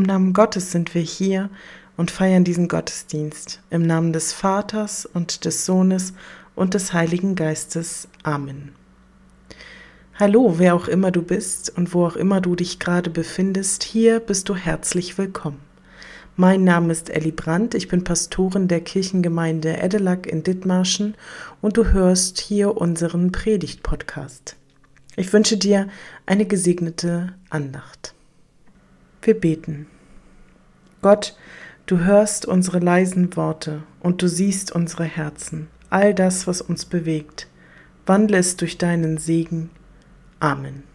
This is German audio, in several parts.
Im Namen Gottes sind wir hier und feiern diesen Gottesdienst. Im Namen des Vaters und des Sohnes und des Heiligen Geistes. Amen. Hallo, wer auch immer du bist und wo auch immer du dich gerade befindest, hier bist du herzlich willkommen. Mein Name ist Elli Brandt, ich bin Pastorin der Kirchengemeinde Edelack in Dithmarschen und du hörst hier unseren Predigt-Podcast. Ich wünsche dir eine gesegnete Andacht. Wir beten. Gott, du hörst unsere leisen Worte und du siehst unsere Herzen, all das, was uns bewegt. Wandle es durch deinen Segen. Amen.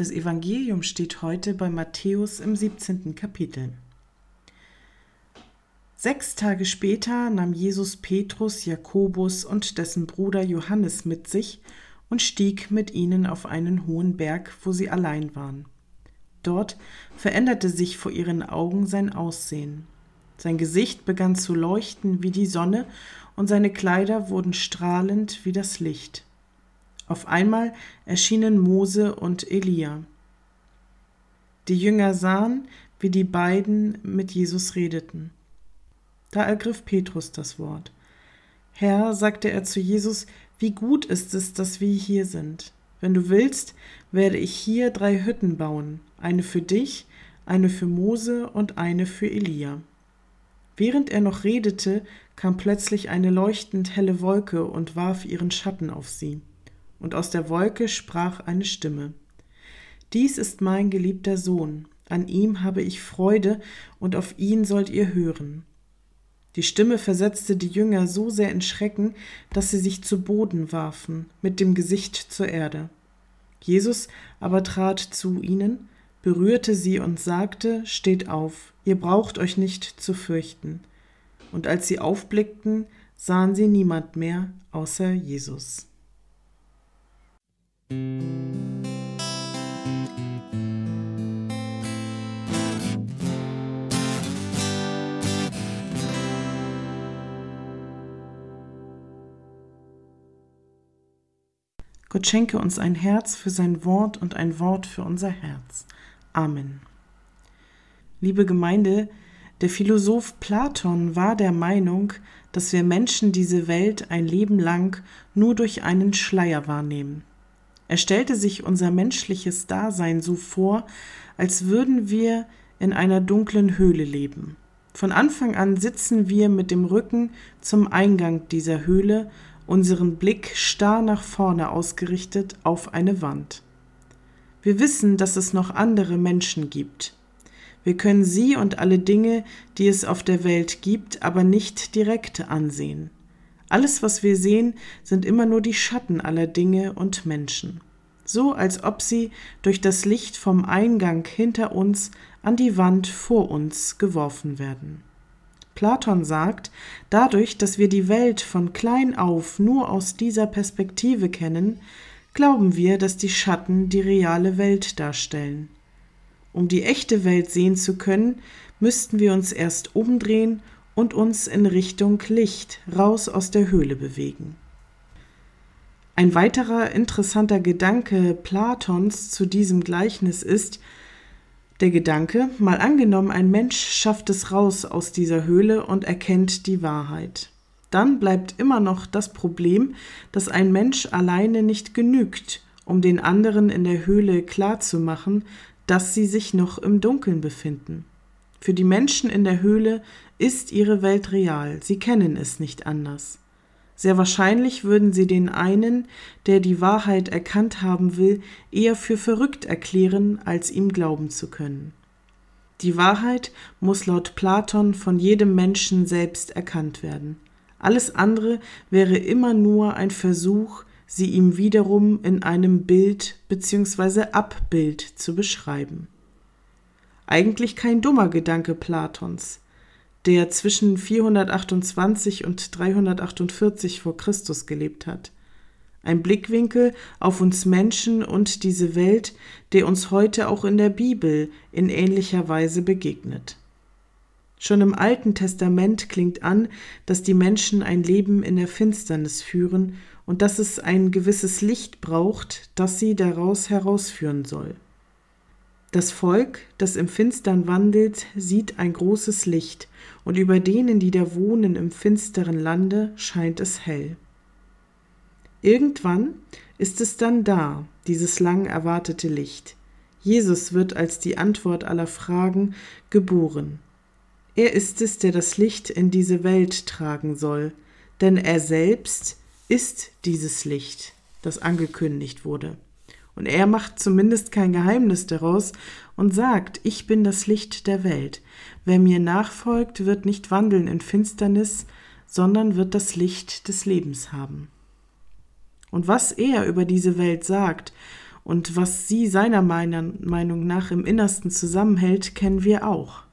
Das Evangelium steht heute bei Matthäus im 17. Kapitel. Sechs Tage später nahm Jesus Petrus, Jakobus und dessen Bruder Johannes mit sich und stieg mit ihnen auf einen hohen Berg, wo sie allein waren. Dort veränderte sich vor ihren Augen sein Aussehen. Sein Gesicht begann zu leuchten wie die Sonne, und seine Kleider wurden strahlend wie das Licht. Auf einmal erschienen Mose und Elia. Die Jünger sahen, wie die beiden mit Jesus redeten. Da ergriff Petrus das Wort. Herr, sagte er zu Jesus, wie gut ist es, dass wir hier sind. Wenn du willst, werde ich hier drei Hütten bauen, eine für dich, eine für Mose und eine für Elia. Während er noch redete, kam plötzlich eine leuchtend helle Wolke und warf ihren Schatten auf sie und aus der Wolke sprach eine Stimme. Dies ist mein geliebter Sohn, an ihm habe ich Freude, und auf ihn sollt ihr hören. Die Stimme versetzte die Jünger so sehr in Schrecken, dass sie sich zu Boden warfen, mit dem Gesicht zur Erde. Jesus aber trat zu ihnen, berührte sie und sagte, Steht auf, ihr braucht euch nicht zu fürchten. Und als sie aufblickten, sahen sie niemand mehr außer Jesus. Gott schenke uns ein Herz für sein Wort und ein Wort für unser Herz. Amen. Liebe Gemeinde, der Philosoph Platon war der Meinung, dass wir Menschen diese Welt ein Leben lang nur durch einen Schleier wahrnehmen. Er stellte sich unser menschliches Dasein so vor, als würden wir in einer dunklen Höhle leben. Von Anfang an sitzen wir mit dem Rücken zum Eingang dieser Höhle, unseren Blick starr nach vorne ausgerichtet auf eine Wand. Wir wissen, dass es noch andere Menschen gibt. Wir können sie und alle Dinge, die es auf der Welt gibt, aber nicht direkt ansehen. Alles, was wir sehen, sind immer nur die Schatten aller Dinge und Menschen, so als ob sie durch das Licht vom Eingang hinter uns an die Wand vor uns geworfen werden. Platon sagt, dadurch, dass wir die Welt von klein auf nur aus dieser Perspektive kennen, glauben wir, dass die Schatten die reale Welt darstellen. Um die echte Welt sehen zu können, müssten wir uns erst umdrehen und uns in Richtung Licht raus aus der Höhle bewegen. Ein weiterer interessanter Gedanke Platons zu diesem Gleichnis ist, der Gedanke, mal angenommen, ein Mensch schafft es raus aus dieser Höhle und erkennt die Wahrheit. Dann bleibt immer noch das Problem, dass ein Mensch alleine nicht genügt, um den anderen in der Höhle klarzumachen, dass sie sich noch im Dunkeln befinden. Für die Menschen in der Höhle ist ihre Welt real, sie kennen es nicht anders. Sehr wahrscheinlich würden sie den einen, der die Wahrheit erkannt haben will, eher für verrückt erklären, als ihm glauben zu können. Die Wahrheit muss laut Platon von jedem Menschen selbst erkannt werden. Alles andere wäre immer nur ein Versuch, sie ihm wiederum in einem Bild bzw. Abbild zu beschreiben. Eigentlich kein dummer Gedanke Platons der zwischen 428 und 348 vor Christus gelebt hat. Ein Blickwinkel auf uns Menschen und diese Welt, der uns heute auch in der Bibel in ähnlicher Weise begegnet. Schon im Alten Testament klingt an, dass die Menschen ein Leben in der Finsternis führen und dass es ein gewisses Licht braucht, das sie daraus herausführen soll. Das Volk, das im Finstern wandelt, sieht ein großes Licht, und über denen, die da wohnen im finsteren Lande, scheint es hell. Irgendwann ist es dann da, dieses lang erwartete Licht. Jesus wird als die Antwort aller Fragen geboren. Er ist es, der das Licht in diese Welt tragen soll, denn er selbst ist dieses Licht, das angekündigt wurde. Und er macht zumindest kein Geheimnis daraus und sagt, ich bin das Licht der Welt. Wer mir nachfolgt, wird nicht wandeln in Finsternis, sondern wird das Licht des Lebens haben. Und was er über diese Welt sagt und was sie seiner Meinung nach im Innersten zusammenhält, kennen wir auch.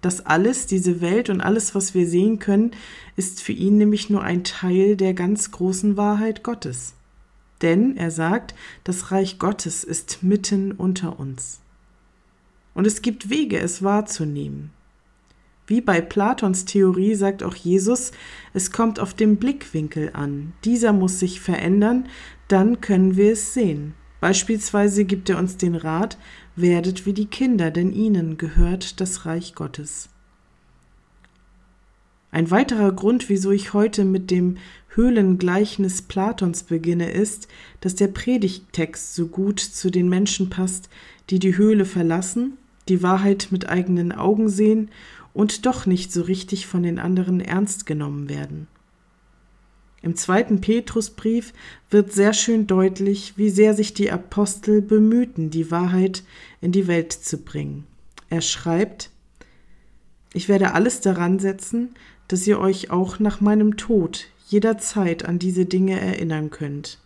Das alles, diese Welt und alles, was wir sehen können, ist für ihn nämlich nur ein Teil der ganz großen Wahrheit Gottes. Denn er sagt, das Reich Gottes ist mitten unter uns. Und es gibt Wege, es wahrzunehmen. Wie bei Platons Theorie sagt auch Jesus, es kommt auf den Blickwinkel an. Dieser muss sich verändern, dann können wir es sehen. Beispielsweise gibt er uns den Rat, werdet wie die Kinder, denn ihnen gehört das Reich Gottes. Ein weiterer Grund, wieso ich heute mit dem Höhlengleichnis Platons beginne, ist, dass der Predigttext so gut zu den Menschen passt, die die Höhle verlassen, die Wahrheit mit eigenen Augen sehen und doch nicht so richtig von den anderen ernst genommen werden. Im zweiten Petrusbrief wird sehr schön deutlich, wie sehr sich die Apostel bemühten, die Wahrheit in die Welt zu bringen. Er schreibt, ich werde alles daran setzen, dass ihr euch auch nach meinem Tod jederzeit an diese Dinge erinnern könnt.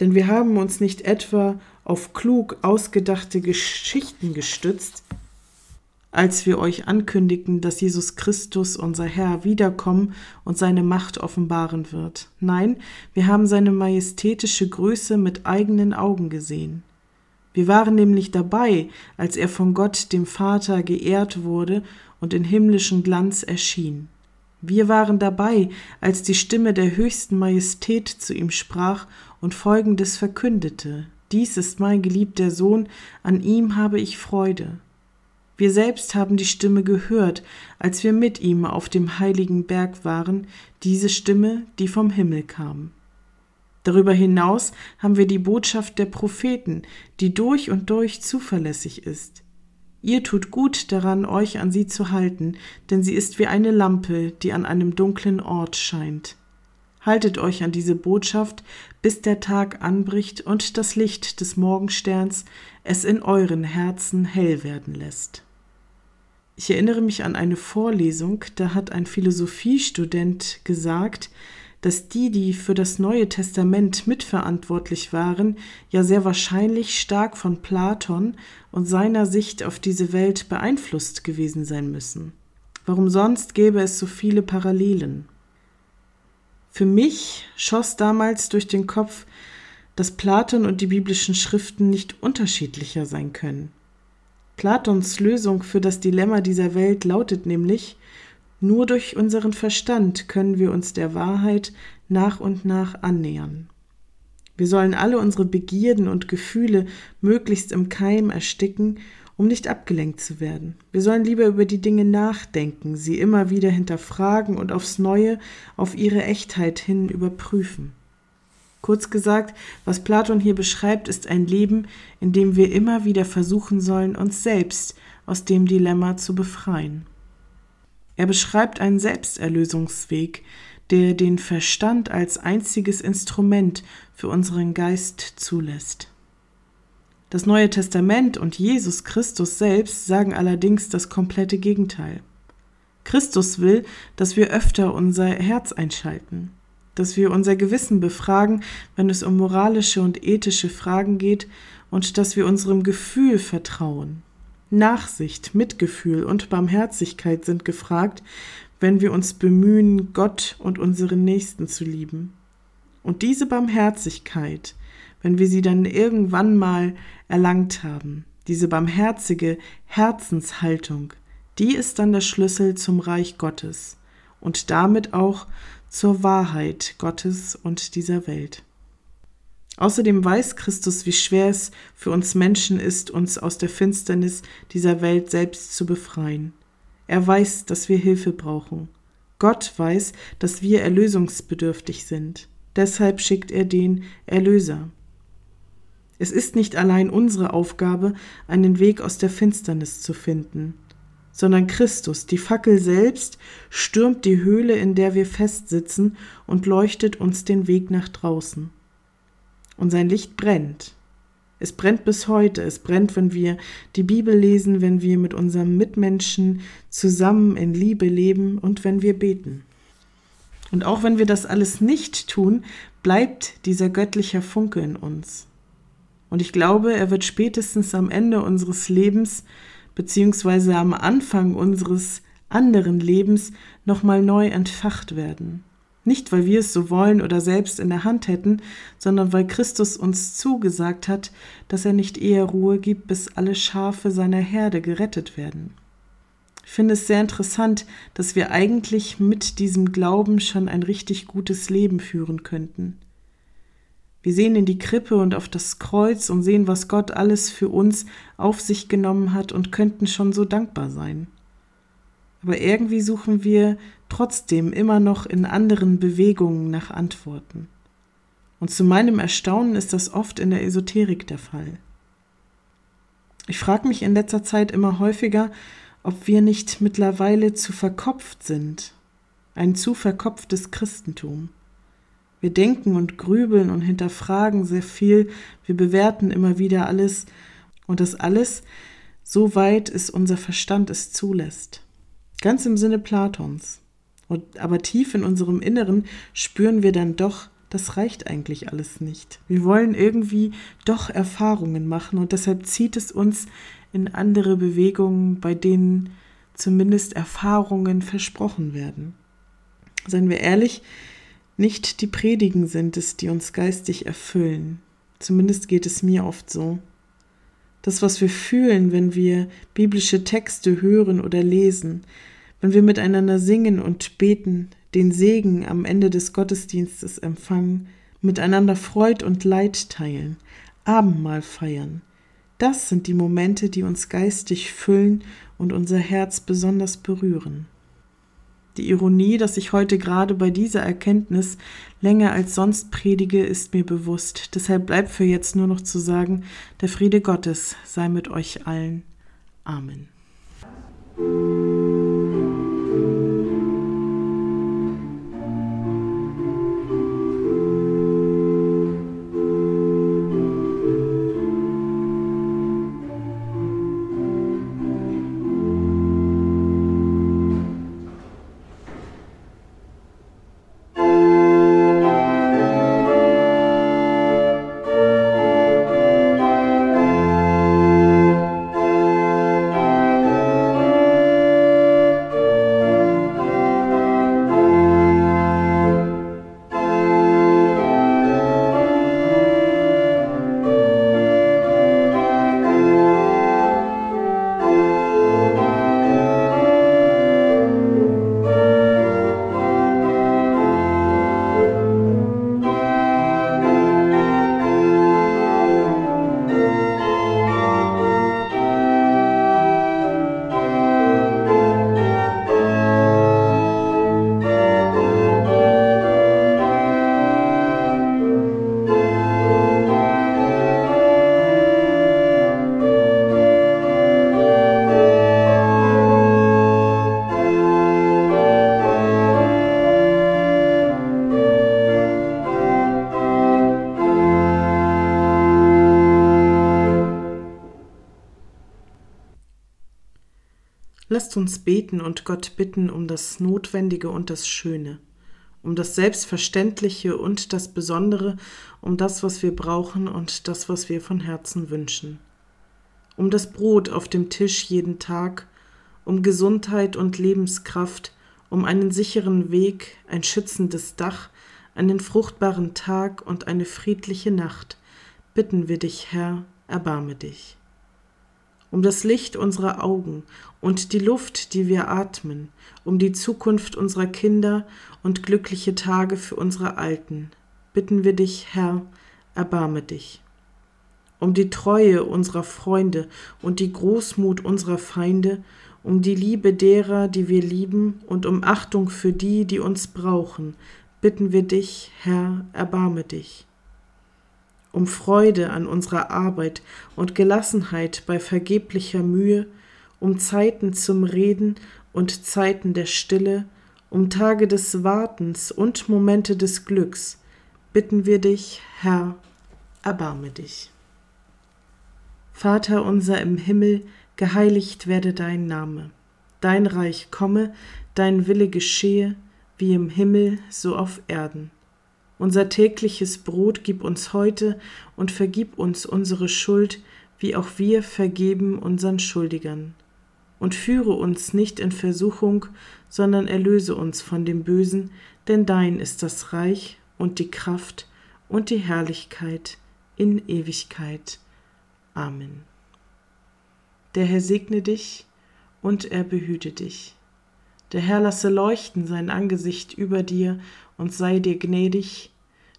Denn wir haben uns nicht etwa auf klug ausgedachte Geschichten gestützt, als wir euch ankündigten, dass Jesus Christus, unser Herr, wiederkommen und seine Macht offenbaren wird. Nein, wir haben seine majestätische Größe mit eigenen Augen gesehen. Wir waren nämlich dabei, als er von Gott dem Vater geehrt wurde und in himmlischen Glanz erschien. Wir waren dabei, als die Stimme der höchsten Majestät zu ihm sprach und folgendes verkündete Dies ist mein geliebter Sohn, an ihm habe ich Freude. Wir selbst haben die Stimme gehört, als wir mit ihm auf dem heiligen Berg waren, diese Stimme, die vom Himmel kam. Darüber hinaus haben wir die Botschaft der Propheten, die durch und durch zuverlässig ist. Ihr tut gut daran, euch an sie zu halten, denn sie ist wie eine Lampe, die an einem dunklen Ort scheint. Haltet euch an diese Botschaft, bis der Tag anbricht und das Licht des Morgensterns es in euren Herzen hell werden lässt. Ich erinnere mich an eine Vorlesung, da hat ein Philosophiestudent gesagt, dass die, die für das Neue Testament mitverantwortlich waren, ja sehr wahrscheinlich stark von Platon und seiner Sicht auf diese Welt beeinflusst gewesen sein müssen. Warum sonst gäbe es so viele Parallelen? Für mich schoss damals durch den Kopf, dass Platon und die biblischen Schriften nicht unterschiedlicher sein können. Platons Lösung für das Dilemma dieser Welt lautet nämlich, nur durch unseren Verstand können wir uns der Wahrheit nach und nach annähern. Wir sollen alle unsere Begierden und Gefühle möglichst im Keim ersticken, um nicht abgelenkt zu werden. Wir sollen lieber über die Dinge nachdenken, sie immer wieder hinterfragen und aufs Neue auf ihre Echtheit hin überprüfen. Kurz gesagt, was Platon hier beschreibt, ist ein Leben, in dem wir immer wieder versuchen sollen, uns selbst aus dem Dilemma zu befreien. Er beschreibt einen Selbsterlösungsweg, der den Verstand als einziges Instrument für unseren Geist zulässt. Das Neue Testament und Jesus Christus selbst sagen allerdings das komplette Gegenteil. Christus will, dass wir öfter unser Herz einschalten dass wir unser Gewissen befragen, wenn es um moralische und ethische Fragen geht, und dass wir unserem Gefühl vertrauen. Nachsicht, Mitgefühl und Barmherzigkeit sind gefragt, wenn wir uns bemühen, Gott und unseren Nächsten zu lieben. Und diese Barmherzigkeit, wenn wir sie dann irgendwann mal erlangt haben, diese barmherzige Herzenshaltung, die ist dann der Schlüssel zum Reich Gottes und damit auch zur Wahrheit Gottes und dieser Welt. Außerdem weiß Christus, wie schwer es für uns Menschen ist, uns aus der Finsternis dieser Welt selbst zu befreien. Er weiß, dass wir Hilfe brauchen. Gott weiß, dass wir erlösungsbedürftig sind. Deshalb schickt er den Erlöser. Es ist nicht allein unsere Aufgabe, einen Weg aus der Finsternis zu finden sondern Christus, die Fackel selbst, stürmt die Höhle, in der wir festsitzen, und leuchtet uns den Weg nach draußen. Und sein Licht brennt. Es brennt bis heute. Es brennt, wenn wir die Bibel lesen, wenn wir mit unserem Mitmenschen zusammen in Liebe leben und wenn wir beten. Und auch wenn wir das alles nicht tun, bleibt dieser göttliche Funke in uns. Und ich glaube, er wird spätestens am Ende unseres Lebens beziehungsweise am Anfang unseres anderen Lebens nochmal neu entfacht werden. Nicht, weil wir es so wollen oder selbst in der Hand hätten, sondern weil Christus uns zugesagt hat, dass er nicht eher Ruhe gibt, bis alle Schafe seiner Herde gerettet werden. Ich finde es sehr interessant, dass wir eigentlich mit diesem Glauben schon ein richtig gutes Leben führen könnten. Wir sehen in die Krippe und auf das Kreuz und sehen, was Gott alles für uns auf sich genommen hat und könnten schon so dankbar sein. Aber irgendwie suchen wir trotzdem immer noch in anderen Bewegungen nach Antworten. Und zu meinem Erstaunen ist das oft in der Esoterik der Fall. Ich frage mich in letzter Zeit immer häufiger, ob wir nicht mittlerweile zu verkopft sind, ein zu verkopftes Christentum. Wir denken und grübeln und hinterfragen sehr viel. Wir bewerten immer wieder alles. Und das alles, so weit es unser Verstand es zulässt. Ganz im Sinne Platons. Und, aber tief in unserem Inneren spüren wir dann doch, das reicht eigentlich alles nicht. Wir wollen irgendwie doch Erfahrungen machen und deshalb zieht es uns in andere Bewegungen, bei denen zumindest Erfahrungen versprochen werden. Seien wir ehrlich, nicht die Predigen sind es, die uns geistig erfüllen. Zumindest geht es mir oft so. Das, was wir fühlen, wenn wir biblische Texte hören oder lesen, wenn wir miteinander singen und beten, den Segen am Ende des Gottesdienstes empfangen, miteinander Freud und Leid teilen, Abendmahl feiern, das sind die Momente, die uns geistig füllen und unser Herz besonders berühren. Die Ironie, dass ich heute gerade bei dieser Erkenntnis länger als sonst predige, ist mir bewusst. Deshalb bleibt für jetzt nur noch zu sagen, der Friede Gottes sei mit euch allen. Amen. Lasst uns beten und Gott bitten um das Notwendige und das Schöne, um das Selbstverständliche und das Besondere, um das, was wir brauchen und das, was wir von Herzen wünschen, um das Brot auf dem Tisch jeden Tag, um Gesundheit und Lebenskraft, um einen sicheren Weg, ein schützendes Dach, einen fruchtbaren Tag und eine friedliche Nacht, bitten wir dich, Herr, erbarme dich um das Licht unserer Augen und die Luft, die wir atmen, um die Zukunft unserer Kinder und glückliche Tage für unsere Alten, bitten wir dich, Herr, erbarme dich. Um die Treue unserer Freunde und die Großmut unserer Feinde, um die Liebe derer, die wir lieben, und um Achtung für die, die uns brauchen, bitten wir dich, Herr, erbarme dich um Freude an unserer Arbeit und Gelassenheit bei vergeblicher Mühe, um Zeiten zum Reden und Zeiten der Stille, um Tage des Wartens und Momente des Glücks, bitten wir dich, Herr, erbarme dich. Vater unser im Himmel, geheiligt werde dein Name, dein Reich komme, dein Wille geschehe, wie im Himmel so auf Erden. Unser tägliches Brot gib uns heute und vergib uns unsere Schuld, wie auch wir vergeben unseren Schuldigern. Und führe uns nicht in Versuchung, sondern erlöse uns von dem Bösen, denn dein ist das Reich und die Kraft und die Herrlichkeit in Ewigkeit. Amen. Der Herr segne dich und er behüte dich. Der Herr lasse leuchten sein Angesicht über dir und sei dir gnädig,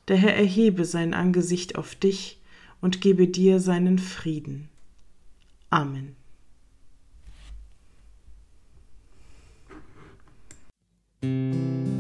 der Herr erhebe sein Angesicht auf dich und gebe dir seinen Frieden. Amen. Musik